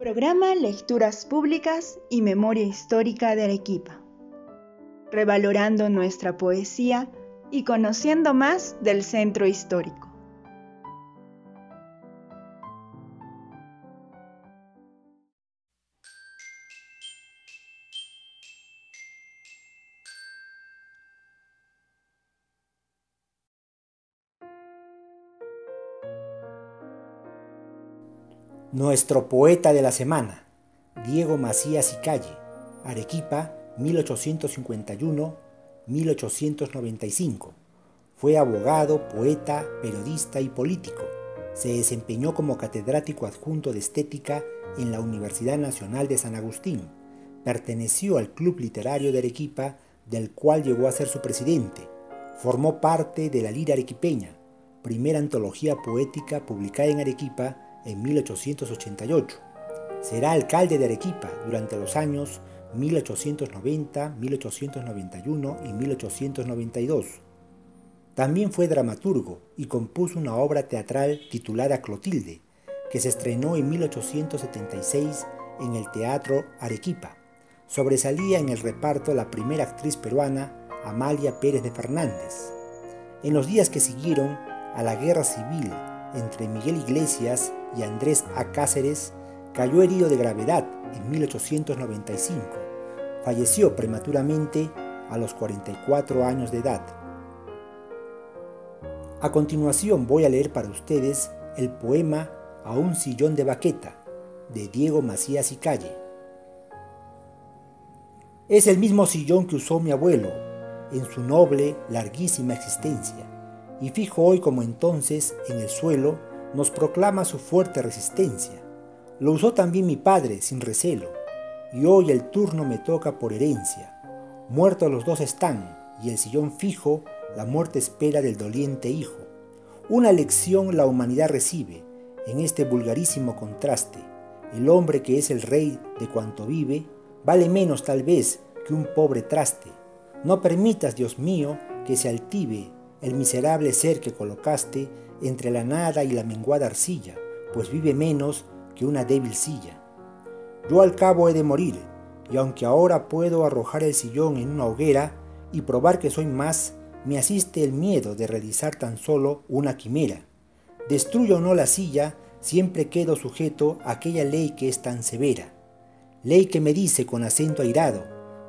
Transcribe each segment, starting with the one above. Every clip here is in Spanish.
Programa Lecturas Públicas y Memoria Histórica de Arequipa. Revalorando nuestra poesía y conociendo más del centro histórico. Nuestro poeta de la semana, Diego Macías y Calle, Arequipa, 1851-1895. Fue abogado, poeta, periodista y político. Se desempeñó como catedrático adjunto de estética en la Universidad Nacional de San Agustín. Perteneció al Club Literario de Arequipa, del cual llegó a ser su presidente. Formó parte de la Lira Arequipeña, primera antología poética publicada en Arequipa en 1888. Será alcalde de Arequipa durante los años 1890, 1891 y 1892. También fue dramaturgo y compuso una obra teatral titulada Clotilde, que se estrenó en 1876 en el Teatro Arequipa. Sobresalía en el reparto la primera actriz peruana, Amalia Pérez de Fernández. En los días que siguieron a la guerra civil entre Miguel Iglesias y Andrés A. Cáceres, cayó herido de gravedad en 1895. Falleció prematuramente a los 44 años de edad. A continuación voy a leer para ustedes el poema A un sillón de baqueta de Diego Macías y Calle. Es el mismo sillón que usó mi abuelo en su noble, larguísima existencia y fijo hoy como entonces en el suelo, nos proclama su fuerte resistencia. Lo usó también mi padre sin recelo, y hoy el turno me toca por herencia. Muertos los dos están, y el sillón fijo, la muerte espera del doliente hijo. Una lección la humanidad recibe en este vulgarísimo contraste. El hombre que es el rey de cuanto vive, vale menos tal vez que un pobre traste. No permitas, Dios mío, que se altive el miserable ser que colocaste entre la nada y la menguada arcilla, pues vive menos que una débil silla. Yo al cabo he de morir, y aunque ahora puedo arrojar el sillón en una hoguera y probar que soy más, me asiste el miedo de realizar tan solo una quimera. Destruyo o no la silla, siempre quedo sujeto a aquella ley que es tan severa. Ley que me dice con acento airado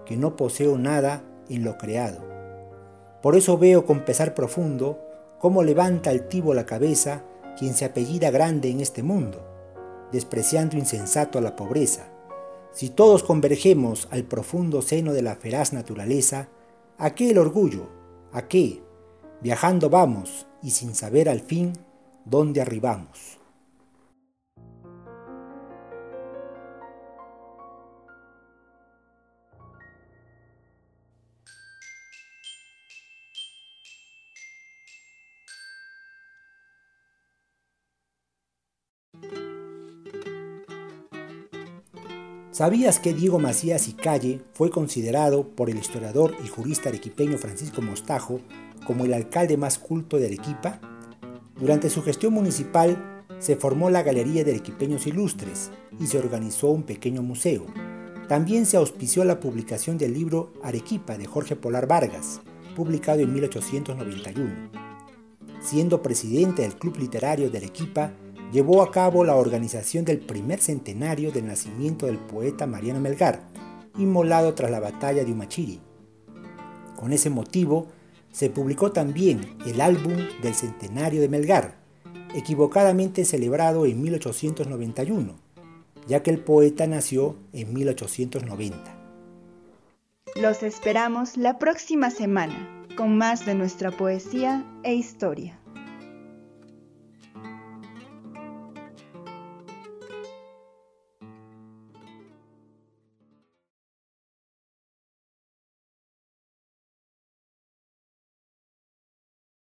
que no poseo nada en lo creado. Por eso veo con pesar profundo cómo levanta altivo la cabeza quien se apellida grande en este mundo, despreciando insensato a la pobreza. Si todos convergemos al profundo seno de la feraz naturaleza, ¿a qué el orgullo? ¿A qué? Viajando vamos y sin saber al fin dónde arribamos. ¿Sabías que Diego Macías y Calle fue considerado por el historiador y jurista arequipeño Francisco Mostajo como el alcalde más culto de Arequipa? Durante su gestión municipal se formó la Galería de Arequipeños Ilustres y se organizó un pequeño museo. También se auspició la publicación del libro Arequipa de Jorge Polar Vargas, publicado en 1891. Siendo presidente del Club Literario de Arequipa, llevó a cabo la organización del primer centenario del nacimiento del poeta Mariano Melgar, inmolado tras la batalla de Umachiri. Con ese motivo, se publicó también el álbum del centenario de Melgar, equivocadamente celebrado en 1891, ya que el poeta nació en 1890. Los esperamos la próxima semana con más de nuestra poesía e historia.